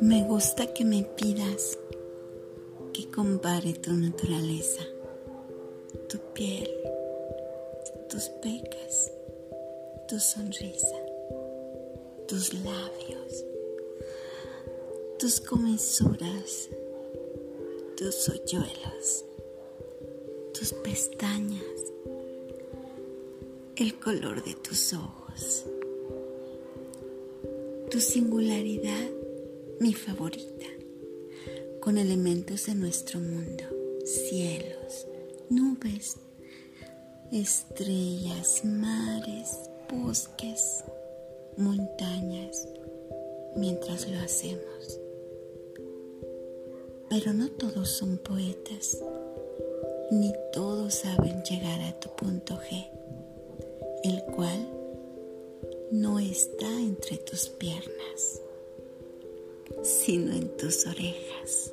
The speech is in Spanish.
Me gusta que me pidas que compare tu naturaleza, tu piel, tus pecas, tu sonrisa, tus labios, tus comisuras, tus hoyuelos, tus pestañas, el color de tus ojos, tu singularidad mi favorita, con elementos de nuestro mundo, cielos, nubes, estrellas, mares, bosques, montañas, mientras lo hacemos. Pero no todos son poetas, ni todos saben llegar a tu punto G, el cual no está entre tus piernas sino en tus orejas.